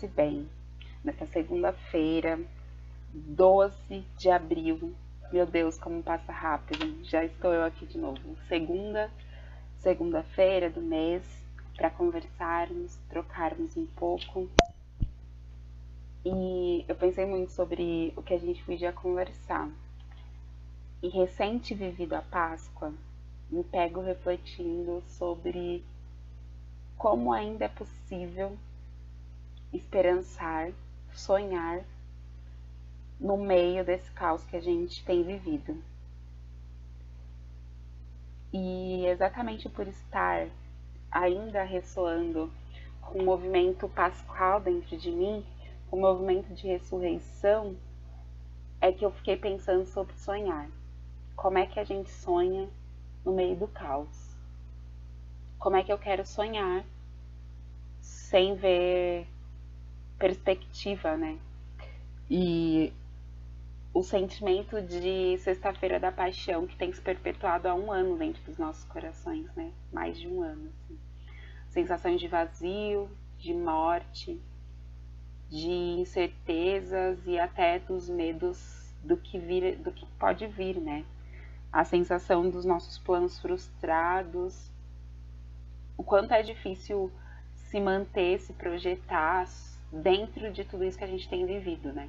paz e bem. Nesta segunda-feira, 12 de abril, meu Deus, como passa rápido, já estou eu aqui de novo. Segunda, segunda-feira do mês, para conversarmos, trocarmos um pouco. E eu pensei muito sobre o que a gente podia conversar. E recente vivido a Páscoa, me pego refletindo sobre como ainda é possível esperançar, sonhar no meio desse caos que a gente tem vivido. E exatamente por estar ainda ressoando com o movimento pascual dentro de mim, o movimento de ressurreição, é que eu fiquei pensando sobre sonhar. Como é que a gente sonha no meio do caos? Como é que eu quero sonhar sem ver perspectiva, né? E o sentimento de Sexta-feira da Paixão que tem se perpetuado há um ano dentro dos nossos corações, né? Mais de um ano. Assim. Sensações de vazio, de morte, de incertezas e até dos medos do que vir, do que pode vir, né? A sensação dos nossos planos frustrados, o quanto é difícil se manter, se projetar dentro de tudo isso que a gente tem vivido, né?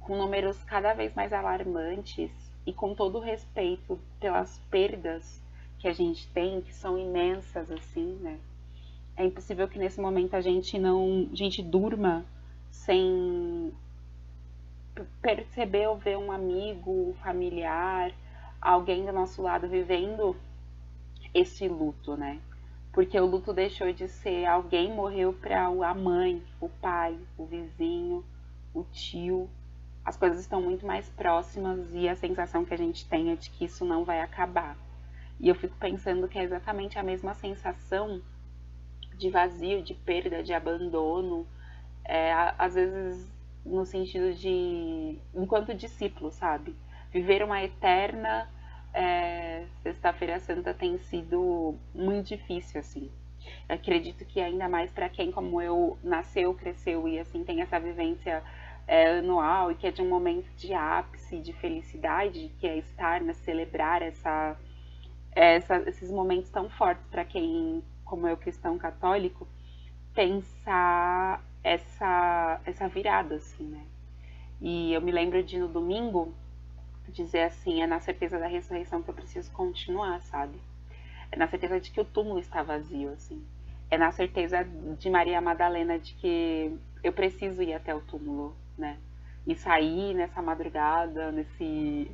Com números cada vez mais alarmantes e com todo o respeito pelas perdas que a gente tem, que são imensas assim, né? É impossível que nesse momento a gente não, a gente durma sem perceber ou ver um amigo, um familiar, alguém do nosso lado vivendo esse luto, né? Porque o luto deixou de ser alguém morreu para a mãe, o pai, o vizinho, o tio. As coisas estão muito mais próximas e a sensação que a gente tem é de que isso não vai acabar. E eu fico pensando que é exatamente a mesma sensação de vazio, de perda, de abandono, é, às vezes no sentido de enquanto discípulo, sabe? Viver uma eterna é, Sexta-feira Santa tem sido muito difícil, assim. Eu acredito que ainda mais para quem, como eu, nasceu, cresceu e assim tem essa vivência é, anual e que é de um momento de ápice, de felicidade, que é estar, né, celebrar essa, essa, esses momentos tão fortes para quem, como eu, cristão católico, pensar essa, essa virada, assim, né? E eu me lembro de no domingo dizer assim, é na certeza da ressurreição que eu preciso continuar, sabe? É na certeza de que o túmulo está vazio, assim. É na certeza de Maria Madalena de que eu preciso ir até o túmulo, né? E sair nessa madrugada, nesse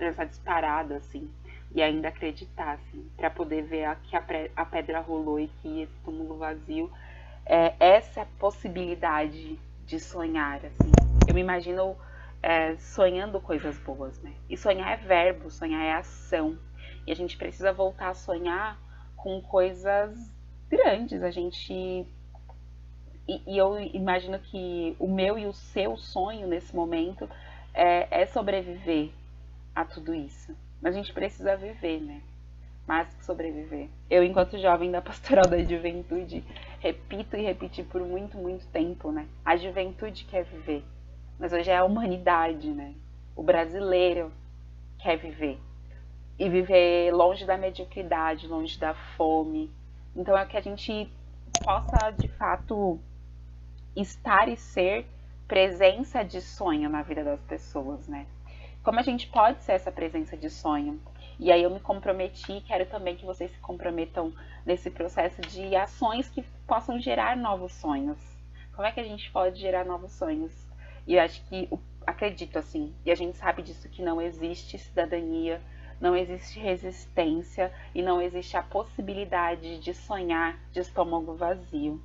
nessa disparada, assim, e ainda acreditar, assim, para poder ver que a, a pedra rolou e que esse túmulo vazio é essa possibilidade de sonhar, assim. Eu me imagino é, sonhando coisas boas, né? E sonhar é verbo, sonhar é ação. E a gente precisa voltar a sonhar com coisas grandes. A gente. E, e eu imagino que o meu e o seu sonho nesse momento é, é sobreviver a tudo isso. Mas a gente precisa viver, né? que sobreviver. Eu, enquanto jovem da pastoral da juventude, repito e repeti por muito, muito tempo, né? A juventude quer viver mas hoje é a humanidade, né? O brasileiro quer viver. E viver longe da mediocridade, longe da fome. Então é que a gente possa, de fato, estar e ser presença de sonho na vida das pessoas, né? Como a gente pode ser essa presença de sonho? E aí eu me comprometi, quero também que vocês se comprometam nesse processo de ações que possam gerar novos sonhos. Como é que a gente pode gerar novos sonhos? E acho que, acredito assim, e a gente sabe disso, que não existe cidadania, não existe resistência e não existe a possibilidade de sonhar de estômago vazio.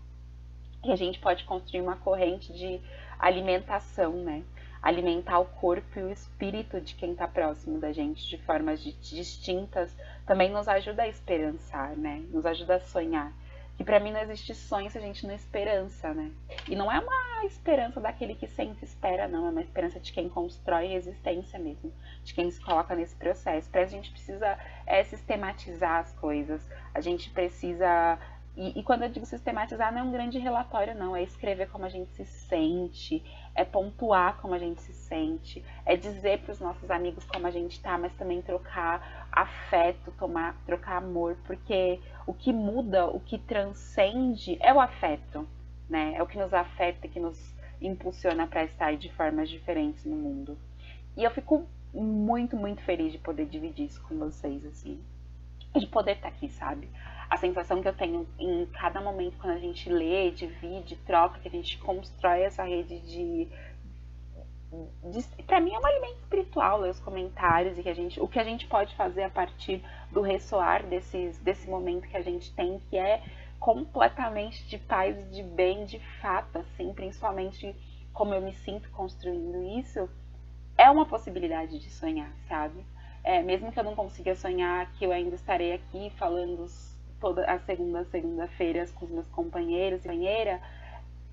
E a gente pode construir uma corrente de alimentação, né? Alimentar o corpo e o espírito de quem está próximo da gente de formas distintas também nos ajuda a esperançar, né? Nos ajuda a sonhar. Que para mim não existe sonho se a gente não esperança, né? E não é uma esperança daquele que sempre espera, não, é uma esperança de quem constrói resistência mesmo, de quem se coloca nesse processo. Para a gente precisa é, sistematizar as coisas, a gente precisa e, e, quando eu digo sistematizar, não é um grande relatório, não. É escrever como a gente se sente, é pontuar como a gente se sente, é dizer para os nossos amigos como a gente tá, mas também trocar afeto, tomar, trocar amor, porque o que muda, o que transcende é o afeto, né? É o que nos afeta, que nos impulsiona para estar de formas diferentes no mundo. E eu fico muito, muito feliz de poder dividir isso com vocês, assim, de poder estar tá aqui, sabe? A sensação que eu tenho em cada momento quando a gente lê, divide, troca, que a gente constrói essa rede de. de para mim é um alimento espiritual ler os comentários e que a gente, o que a gente pode fazer a partir do ressoar desses, desse momento que a gente tem, que é completamente de paz e de bem, de fato, assim, principalmente como eu me sinto construindo isso, é uma possibilidade de sonhar, sabe? É, mesmo que eu não consiga sonhar que eu ainda estarei aqui falando toda a segunda segunda-feiras com os meus companheiros e companheira,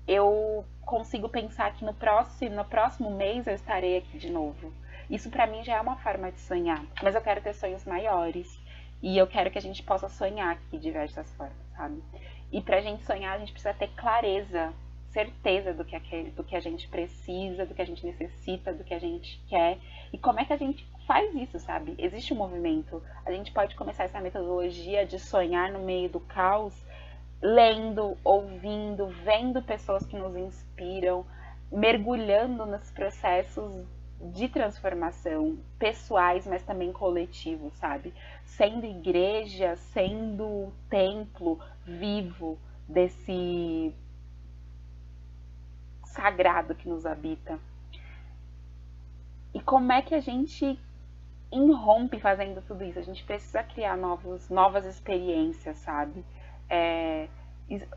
eu consigo pensar que no próximo, no próximo mês eu estarei aqui de novo. Isso para mim já é uma forma de sonhar, mas eu quero ter sonhos maiores e eu quero que a gente possa sonhar aqui de diversas formas, sabe? E pra gente sonhar, a gente precisa ter clareza, certeza do que, aquele, do que a gente precisa, do que a gente necessita, do que a gente quer e como é que a gente faz isso, sabe? Existe um movimento. A gente pode começar essa metodologia de sonhar no meio do caos, lendo, ouvindo, vendo pessoas que nos inspiram, mergulhando nos processos de transformação pessoais, mas também coletivos, sabe? Sendo igreja, sendo templo vivo desse sagrado que nos habita. E como é que a gente irrompe fazendo tudo isso. A gente precisa criar novos, novas experiências, sabe? É,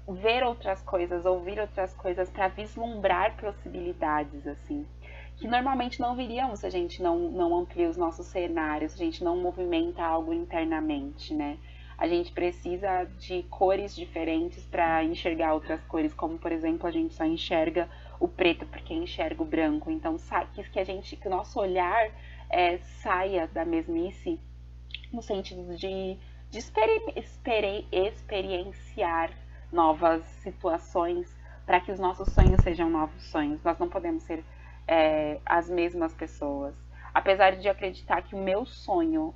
ver outras coisas, ouvir outras coisas para vislumbrar possibilidades, assim. Que normalmente não viriam se a gente não, não amplia os nossos cenários, se a gente não movimenta algo internamente, né? A gente precisa de cores diferentes para enxergar outras cores, como por exemplo a gente só enxerga o preto porque enxerga o branco. Então, que a gente, que o nosso olhar é, saia da mesmice no sentido de, de experi experienciar novas situações para que os nossos sonhos sejam novos sonhos. Nós não podemos ser é, as mesmas pessoas. Apesar de acreditar que o meu sonho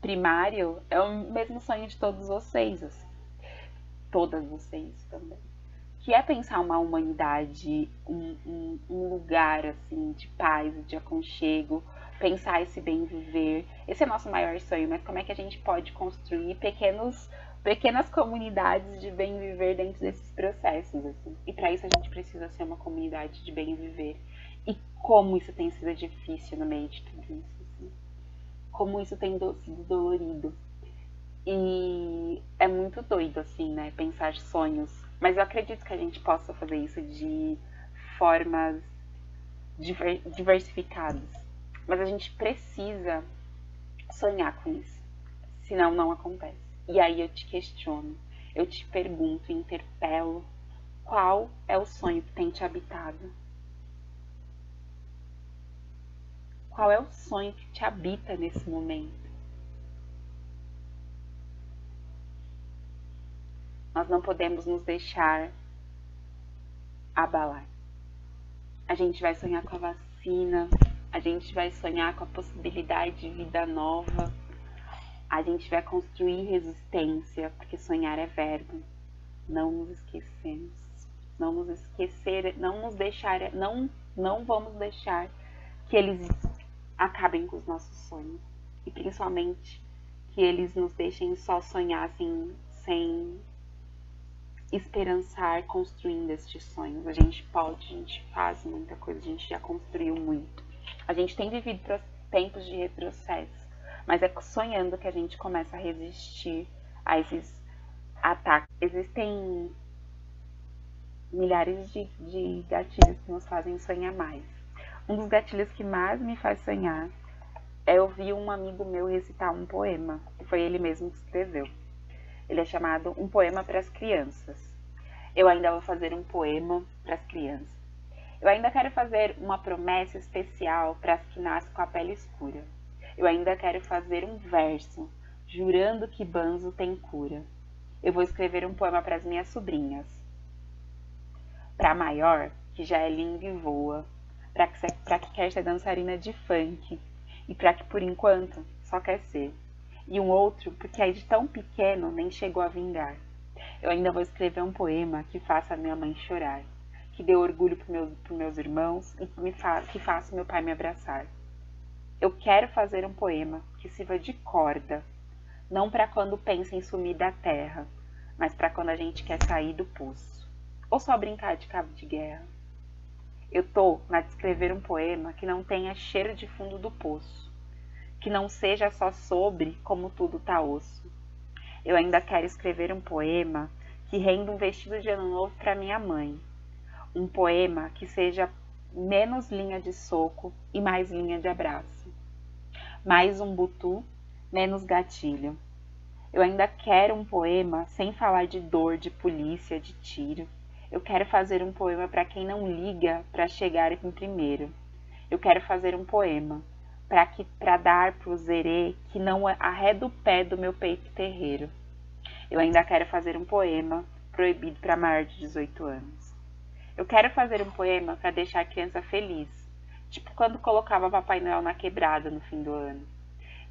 primário é o mesmo sonho de todos vocês, assim. todas vocês também que é pensar uma humanidade, um, um, um, lugar assim de paz, de aconchego, pensar esse bem viver. Esse é nosso maior sonho, mas como é que a gente pode construir pequenos, pequenas comunidades de bem viver dentro desses processos? Assim? E para isso a gente precisa ser uma comunidade de bem viver. E como isso tem sido difícil no meio de tudo isso. Assim? Como isso tem sido dolorido. E é muito doido, assim, né? Pensar sonhos. Mas eu acredito que a gente possa fazer isso de formas diversificadas mas a gente precisa sonhar com isso. Senão não acontece. E aí eu te questiono, eu te pergunto, interpelo, qual é o sonho que tem te habitado? Qual é o sonho que te habita nesse momento? Nós não podemos nos deixar abalar. A gente vai sonhar com a vacina, a gente vai sonhar com a possibilidade de vida nova, a gente vai construir resistência, porque sonhar é verbo. Não nos esquecemos, não nos esquecer, não nos deixar, não, não vamos deixar que eles acabem com os nossos sonhos e principalmente que eles nos deixem só sonhar assim, sem esperançar construindo estes sonhos. A gente pode, a gente faz muita coisa, a gente já construiu muito. A gente tem vivido tempos de retrocesso, mas é sonhando que a gente começa a resistir a esses ataques. Existem milhares de, de gatilhos que nos fazem sonhar mais. Um dos gatilhos que mais me faz sonhar é ouvir um amigo meu recitar um poema, que foi ele mesmo que escreveu. Ele é chamado Um Poema para as Crianças. Eu ainda vou fazer um poema para as crianças. Eu ainda quero fazer uma promessa especial para as que nascem com a pele escura. Eu ainda quero fazer um verso, jurando que Banzo tem cura. Eu vou escrever um poema para as minhas sobrinhas. Para a maior, que já é linda e voa. Para que, que quer ser dançarina de funk. E para que, por enquanto, só quer ser. E um outro, porque aí de tão pequeno nem chegou a vingar. Eu ainda vou escrever um poema que faça minha mãe chorar que dê orgulho para meus, meus irmãos e que, me fa que faça meu pai me abraçar. Eu quero fazer um poema que sirva de corda, não para quando pensa em sumir da terra, mas para quando a gente quer sair do poço, ou só brincar de cabo de guerra. Eu tô na de escrever um poema que não tenha cheiro de fundo do poço, que não seja só sobre como tudo tá osso. Eu ainda quero escrever um poema que renda um vestido de ano novo para minha mãe, um poema que seja menos linha de soco e mais linha de abraço. Mais um butu, menos gatilho. Eu ainda quero um poema sem falar de dor, de polícia, de tiro. Eu quero fazer um poema para quem não liga para chegar em primeiro. Eu quero fazer um poema para que para dar pro zerê que não arreda o pé do meu peito terreiro. Eu ainda quero fazer um poema proibido para maior de 18 anos. Eu quero fazer um poema para deixar a criança feliz, tipo quando colocava Papai Noel na quebrada no fim do ano.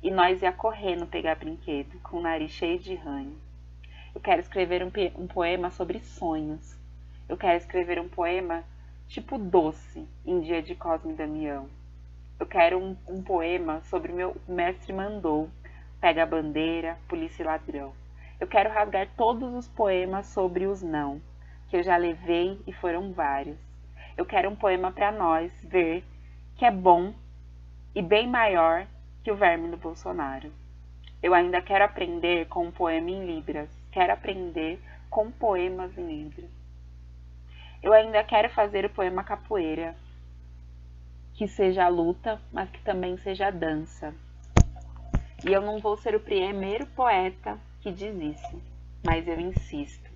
E nós ia correndo pegar brinquedo, com o nariz cheio de ranho. Eu quero escrever um, um poema sobre sonhos. Eu quero escrever um poema tipo doce, em dia de Cosme e Damião. Eu quero um, um poema sobre meu mestre mandou, pega a bandeira, polícia e ladrão. Eu quero rasgar todos os poemas sobre os não que eu já levei e foram vários. Eu quero um poema para nós ver que é bom e bem maior que o verme do Bolsonaro. Eu ainda quero aprender com um poema em Libras, quero aprender com poemas em Libras. Eu ainda quero fazer o poema capoeira, que seja luta, mas que também seja dança. E eu não vou ser o primeiro poeta que diz isso, mas eu insisto.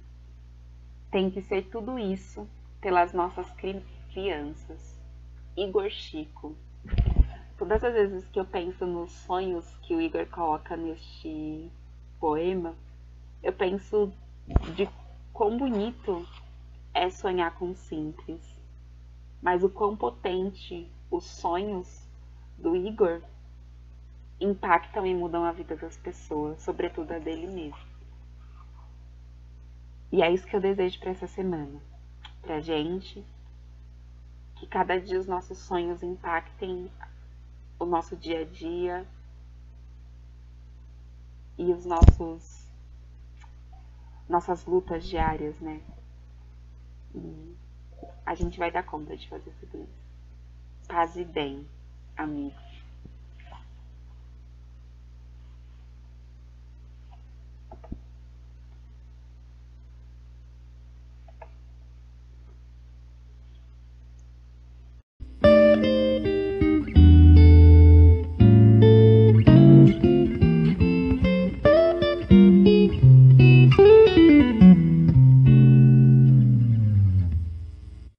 Tem que ser tudo isso pelas nossas cri crianças. Igor Chico. Todas as vezes que eu penso nos sonhos que o Igor coloca neste poema, eu penso de quão bonito é sonhar com simples, mas o quão potente os sonhos do Igor impactam e mudam a vida das pessoas, sobretudo a dele mesmo. E é isso que eu desejo para essa semana. Pra gente, que cada dia os nossos sonhos impactem o nosso dia a dia e os nossos nossas lutas diárias, né? E a gente vai dar conta de fazer tudo isso. Paz e bem, amigos.